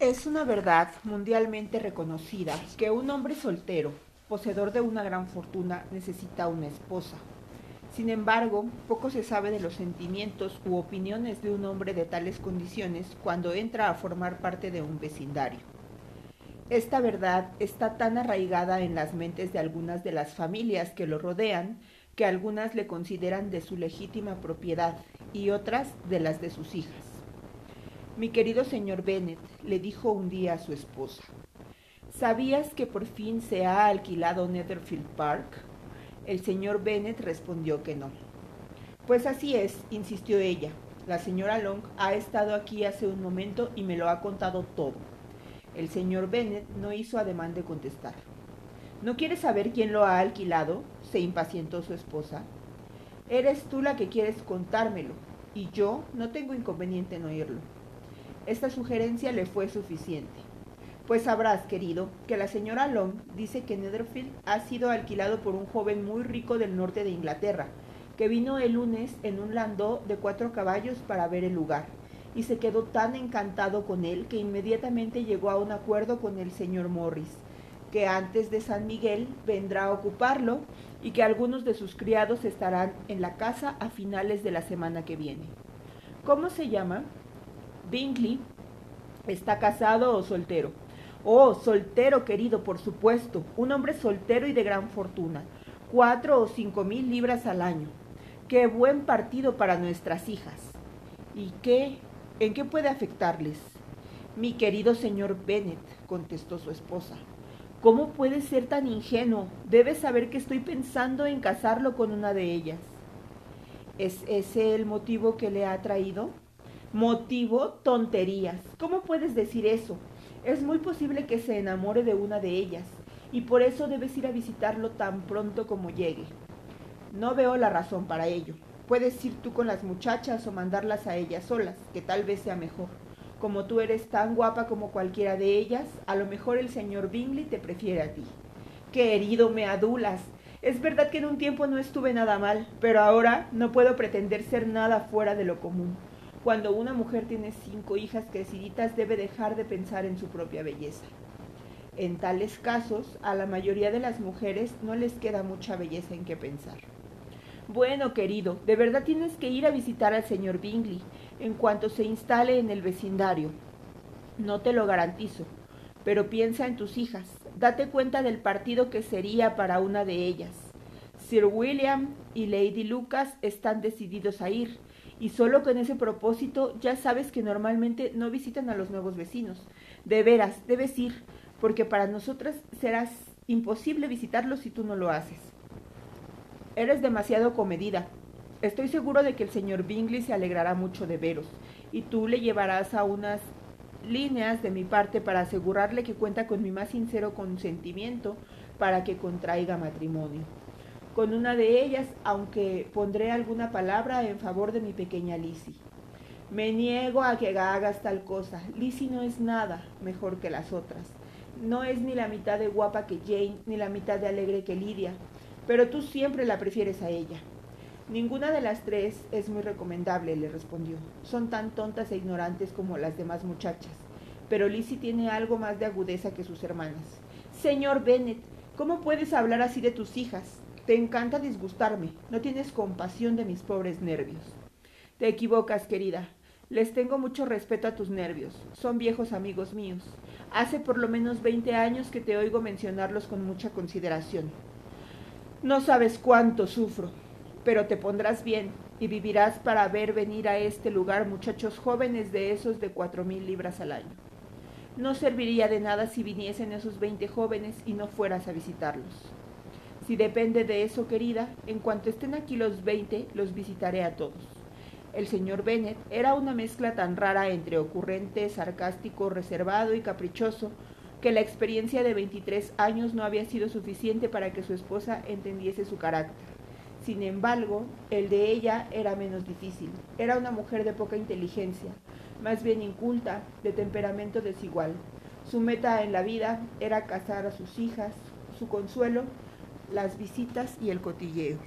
Es una verdad mundialmente reconocida que un hombre soltero, poseedor de una gran fortuna, necesita una esposa. Sin embargo, poco se sabe de los sentimientos u opiniones de un hombre de tales condiciones cuando entra a formar parte de un vecindario. Esta verdad está tan arraigada en las mentes de algunas de las familias que lo rodean que algunas le consideran de su legítima propiedad y otras de las de sus hijas. Mi querido señor Bennet le dijo un día a su esposa, ¿sabías que por fin se ha alquilado Netherfield Park? El señor Bennet respondió que no. Pues así es, insistió ella. La señora Long ha estado aquí hace un momento y me lo ha contado todo. El señor Bennet no hizo ademán de contestar. ¿No quieres saber quién lo ha alquilado? se impacientó su esposa. Eres tú la que quieres contármelo, y yo no tengo inconveniente en oírlo. Esta sugerencia le fue suficiente. Pues sabrás, querido, que la señora Long dice que Netherfield ha sido alquilado por un joven muy rico del norte de Inglaterra, que vino el lunes en un landó de cuatro caballos para ver el lugar, y se quedó tan encantado con él que inmediatamente llegó a un acuerdo con el señor Morris, que antes de San Miguel vendrá a ocuparlo y que algunos de sus criados estarán en la casa a finales de la semana que viene. ¿Cómo se llama? Bingley está casado o soltero. Oh, soltero, querido, por supuesto. Un hombre soltero y de gran fortuna. Cuatro o cinco mil libras al año. Qué buen partido para nuestras hijas. ¿Y qué? ¿En qué puede afectarles? Mi querido señor Bennet, contestó su esposa. ¿Cómo puede ser tan ingenuo? Debes saber que estoy pensando en casarlo con una de ellas. ¿Es ese el motivo que le ha traído? Motivo, tonterías. ¿Cómo puedes decir eso? Es muy posible que se enamore de una de ellas, y por eso debes ir a visitarlo tan pronto como llegue. No veo la razón para ello. Puedes ir tú con las muchachas o mandarlas a ellas solas, que tal vez sea mejor. Como tú eres tan guapa como cualquiera de ellas, a lo mejor el señor Bingley te prefiere a ti. Querido, me adulas. Es verdad que en un tiempo no estuve nada mal, pero ahora no puedo pretender ser nada fuera de lo común. Cuando una mujer tiene cinco hijas creciditas debe dejar de pensar en su propia belleza. En tales casos, a la mayoría de las mujeres no les queda mucha belleza en qué pensar. Bueno, querido, de verdad tienes que ir a visitar al señor Bingley en cuanto se instale en el vecindario. No te lo garantizo, pero piensa en tus hijas. Date cuenta del partido que sería para una de ellas. Sir William y Lady Lucas están decididos a ir, y solo con ese propósito ya sabes que normalmente no visitan a los nuevos vecinos. De veras, debes ir, porque para nosotras serás imposible visitarlos si tú no lo haces. Eres demasiado comedida. Estoy seguro de que el señor Bingley se alegrará mucho de veros, y tú le llevarás a unas líneas de mi parte para asegurarle que cuenta con mi más sincero consentimiento para que contraiga matrimonio con una de ellas, aunque pondré alguna palabra en favor de mi pequeña Lizzie. Me niego a que hagas tal cosa. Lizzie no es nada mejor que las otras. No es ni la mitad de guapa que Jane, ni la mitad de alegre que Lidia, pero tú siempre la prefieres a ella. Ninguna de las tres es muy recomendable, le respondió. Son tan tontas e ignorantes como las demás muchachas, pero Lizzie tiene algo más de agudeza que sus hermanas. Señor Bennet, ¿cómo puedes hablar así de tus hijas? Te encanta disgustarme, no tienes compasión de mis pobres nervios. Te equivocas, querida. Les tengo mucho respeto a tus nervios. Son viejos amigos míos. Hace por lo menos veinte años que te oigo mencionarlos con mucha consideración. No sabes cuánto sufro, pero te pondrás bien y vivirás para ver venir a este lugar muchachos jóvenes de esos de cuatro mil libras al año. No serviría de nada si viniesen esos veinte jóvenes y no fueras a visitarlos. Si depende de eso, querida, en cuanto estén aquí los veinte, los visitaré a todos. El señor Bennet era una mezcla tan rara entre ocurrente, sarcástico, reservado y caprichoso, que la experiencia de veintitrés años no había sido suficiente para que su esposa entendiese su carácter. Sin embargo, el de ella era menos difícil. Era una mujer de poca inteligencia, más bien inculta, de temperamento desigual. Su meta en la vida era casar a sus hijas, su consuelo las visitas y el cotilleo.